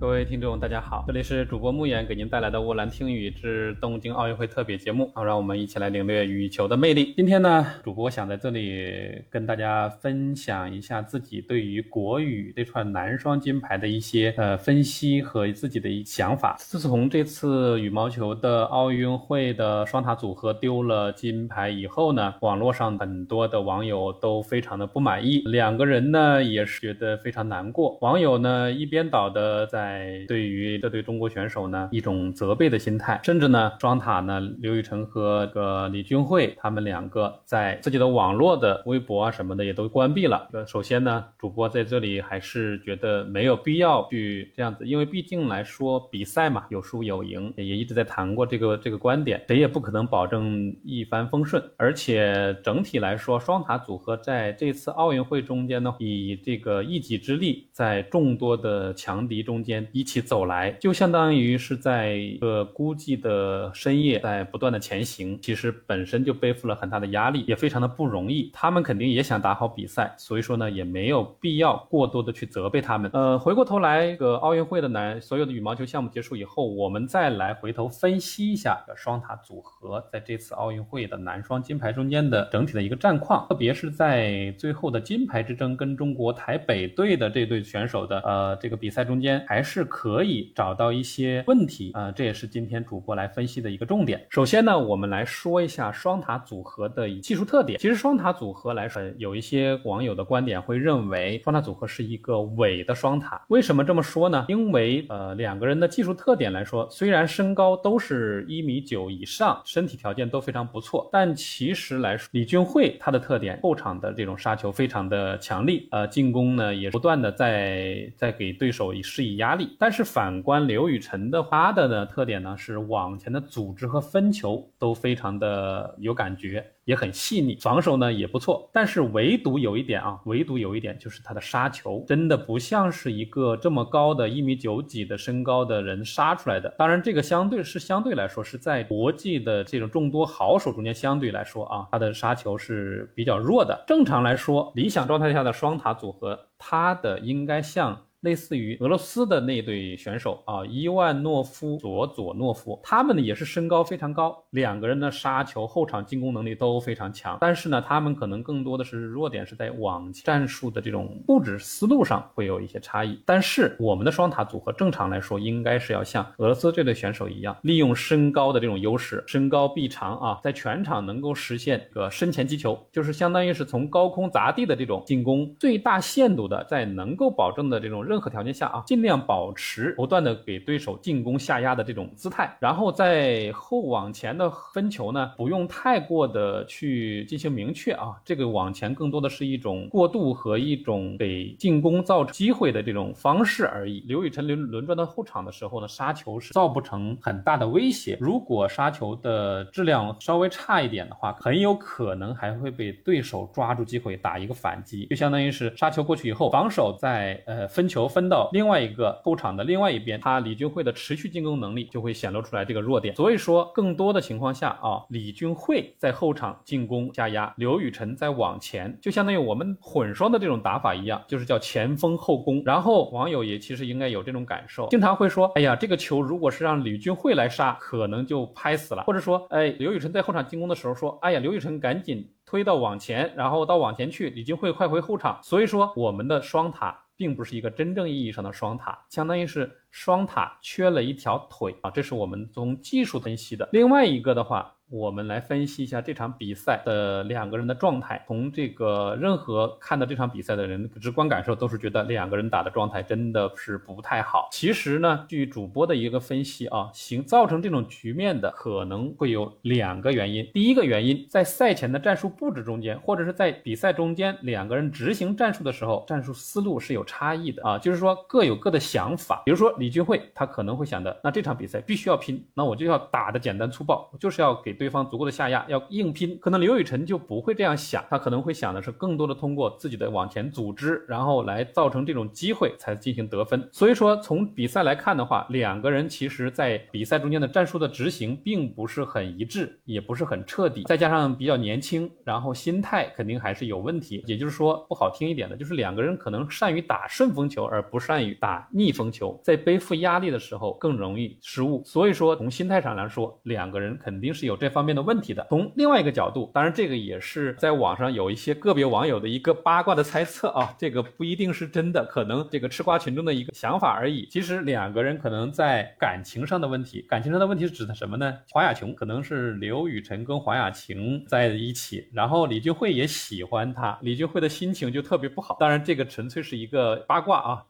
各位听众，大家好，这里是主播木言给您带来的沃兰听雨之东京奥运会特别节目，好，让我们一起来领略羽球的魅力。今天呢，主播想在这里跟大家分享一下自己对于国羽这串男双金牌的一些呃分析和自己的一想法。自从这次羽毛球的奥运会的双塔组合丢了金牌以后呢，网络上很多的网友都非常的不满意，两个人呢也是觉得非常难过。网友呢一边倒的在在对于这对中国选手呢一种责备的心态，甚至呢双塔呢刘雨辰和个李俊慧他们两个在自己的网络的微博啊什么的也都关闭了。首先呢，主播在这里还是觉得没有必要去这样子，因为毕竟来说比赛嘛有输有赢，也一直在谈过这个这个观点，谁也不可能保证一帆风顺。而且整体来说，双塔组合在这次奥运会中间呢，以这个一己之力，在众多的强敌中间。一起走来，就相当于是在一个孤寂的深夜，在不断的前行。其实本身就背负了很大的压力，也非常的不容易。他们肯定也想打好比赛，所以说呢，也没有必要过多的去责备他们。呃，回过头来，这个奥运会的男所有的羽毛球项目结束以后，我们再来回头分析一下双塔组合在这次奥运会的男双金牌中间的整体的一个战况，特别是在最后的金牌之争跟中国台北队的这对选手的呃这个比赛中间，还是。是可以找到一些问题啊，这也是今天主播来分析的一个重点。首先呢，我们来说一下双塔组合的技术特点。其实双塔组合来说，有一些网友的观点会认为双塔组合是一个伪的双塔。为什么这么说呢？因为呃，两个人的技术特点来说，虽然身高都是一米九以上，身体条件都非常不错，但其实来说，李俊慧他的特点，后场的这种杀球非常的强力，呃，进攻呢也不断的在在给对手以施以压力。但是反观刘雨辰的他的呢特点呢是往前的组织和分球都非常的有感觉，也很细腻，防守呢也不错。但是唯独有一点啊，唯独有一点就是他的杀球真的不像是一个这么高的一米九几的身高的人杀出来的。当然这个相对是相对来说是在国际的这种众多好手中间相对来说啊，他的杀球是比较弱的。正常来说，理想状态下的双塔组合，他的应该像。类似于俄罗斯的那对选手啊，伊万诺夫、佐佐诺夫，他们呢也是身高非常高，两个人呢杀球、后场进攻能力都非常强。但是呢，他们可能更多的是弱点是在网战术的这种布置思路上会有一些差异。但是我们的双塔组合正常来说应该是要像俄罗斯这对选手一样，利用身高的这种优势，身高臂长啊，在全场能够实现个身前击球，就是相当于是从高空砸地的这种进攻，最大限度的在能够保证的这种。任何条件下啊，尽量保持不断的给对手进攻下压的这种姿态，然后在后往前的分球呢，不用太过的去进行明确啊，这个往前更多的是一种过渡和一种给进攻造成机会的这种方式而已。刘雨辰轮轮转到后场的时候呢，杀球是造不成很大的威胁。如果杀球的质量稍微差一点的话，很有可能还会被对手抓住机会打一个反击，就相当于是杀球过去以后，防守在呃分球。球分到另外一个后场的另外一边，他李俊慧的持续进攻能力就会显露出来这个弱点。所以说，更多的情况下啊，李俊慧在后场进攻加压，刘雨辰在往前，就相当于我们混双的这种打法一样，就是叫前锋后攻。然后网友也其实应该有这种感受，经常会说，哎呀，这个球如果是让李俊慧来杀，可能就拍死了。或者说，哎，刘雨辰在后场进攻的时候说，哎呀，刘雨辰赶紧推到往前，然后到往前去，李俊慧快回后场。所以说，我们的双塔。并不是一个真正意义上的双塔，相当于是双塔缺了一条腿啊，这是我们从技术分析的。另外一个的话。我们来分析一下这场比赛的两个人的状态。从这个任何看到这场比赛的人直观感受都是觉得两个人打的状态真的是不太好。其实呢，据主播的一个分析啊，行造成这种局面的可能会有两个原因。第一个原因在赛前的战术布置中间，或者是在比赛中间两个人执行战术的时候，战术思路是有差异的啊，就是说各有各的想法。比如说李俊慧他可能会想的，那这场比赛必须要拼，那我就要打的简单粗暴，我就是要给。对方足够的下压，要硬拼。可能刘雨辰就不会这样想，他可能会想的是更多的通过自己的往前组织，然后来造成这种机会才进行得分。所以说从比赛来看的话，两个人其实在比赛中间的战术的执行并不是很一致，也不是很彻底，再加上比较年轻，然后心态肯定还是有问题。也就是说不好听一点的，就是两个人可能善于打顺风球，而不善于打逆风球，在背负压力的时候更容易失误。所以说从心态上来说，两个人肯定是有这方面的问题的。从另外一个角度，当然这个也是在网上有一些个别网友的一个八卦的猜测啊，这个不一定是真的，可能这个吃瓜群众的一个想法而已。其实两个人可能在感情上的问题，感情上的问题是指的什么呢？黄雅琼可能是刘雨辰跟黄雅晴在一起，然后李俊慧也喜欢他，李俊慧的心情就特别不好。当然这个纯粹是一个八卦啊。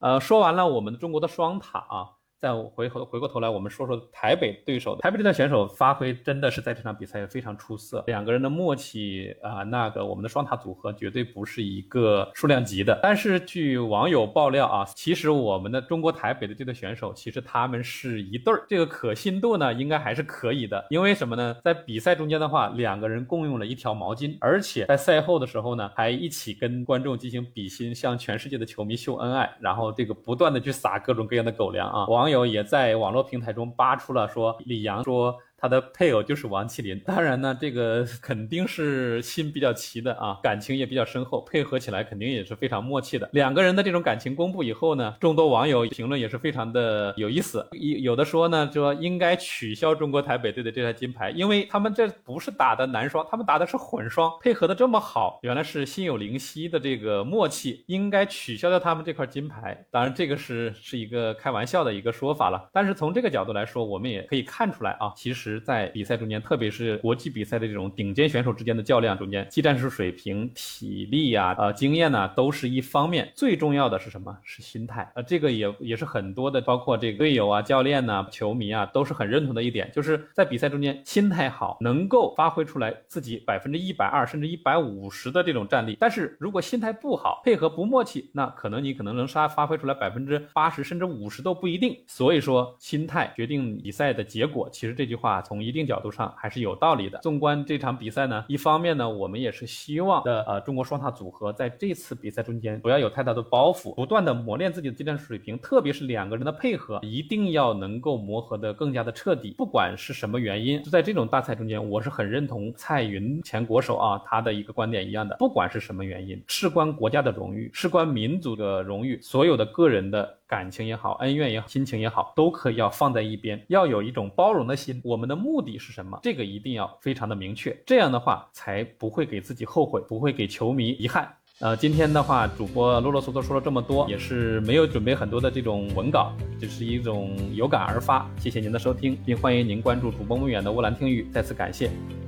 呃，说完了我们中国的双塔啊。再回头回过头来，我们说说台北对手。台北这段选手发挥真的是在这场比赛非常出色，两个人的默契啊，那个我们的双塔组合绝对不是一个数量级的。但是据网友爆料啊，其实我们的中国台北的这队选手，其实他们是一对儿，这个可信度呢应该还是可以的。因为什么呢？在比赛中间的话，两个人共用了一条毛巾，而且在赛后的时候呢，还一起跟观众进行比心，向全世界的球迷秀恩爱，然后这个不断的去撒各种各样的狗粮啊，网友。也在网络平台中扒出了说，李阳说。他的配偶就是王麒麟，当然呢，这个 肯定是心比较齐的啊，感情也比较深厚，配合起来肯定也是非常默契的。两个人的这种感情公布以后呢，众多网友评论也是非常的有意思。有有的说呢，说应该取消中国台北队的这块金牌，因为他们这不是打的男双，他们打的是混双，配合的这么好，原来是心有灵犀的这个默契，应该取消掉他们这块金牌。当然，这个是是一个开玩笑的一个说法了。但是从这个角度来说，我们也可以看出来啊，其实。在比赛中间，特别是国际比赛的这种顶尖选手之间的较量中间，技战术水平、体力啊、呃经验呢，都是一方面。最重要的是什么？是心态。呃，这个也也是很多的，包括这个队友啊、教练呐、球迷啊，都是很认同的一点，就是在比赛中间心态好，能够发挥出来自己百分之一百二甚至一百五十的这种战力。但是如果心态不好，配合不默契，那可能你可能能杀发挥出来百分之八十甚至五十都不一定。所以说，心态决定比赛的结果。其实这句话。啊从一定角度上还是有道理的。纵观这场比赛呢，一方面呢，我们也是希望的，呃，中国双塔组合在这次比赛中间不要有太大的包袱，不断的磨练自己的技战术水平，特别是两个人的配合，一定要能够磨合的更加的彻底。不管是什么原因，就在这种大赛中间，我是很认同蔡云前国手啊他的一个观点一样的，不管是什么原因，事关国家的荣誉，事关民族的荣誉，所有的个人的。感情也好，恩怨也好，亲情也好，都可以要放在一边，要有一种包容的心。我们的目的是什么？这个一定要非常的明确，这样的话才不会给自己后悔，不会给球迷遗憾。呃，今天的话，主播啰啰嗦嗦说了这么多，也是没有准备很多的这种文稿，只是一种有感而发。谢谢您的收听，并欢迎您关注主播梦远的乌兰听语，再次感谢。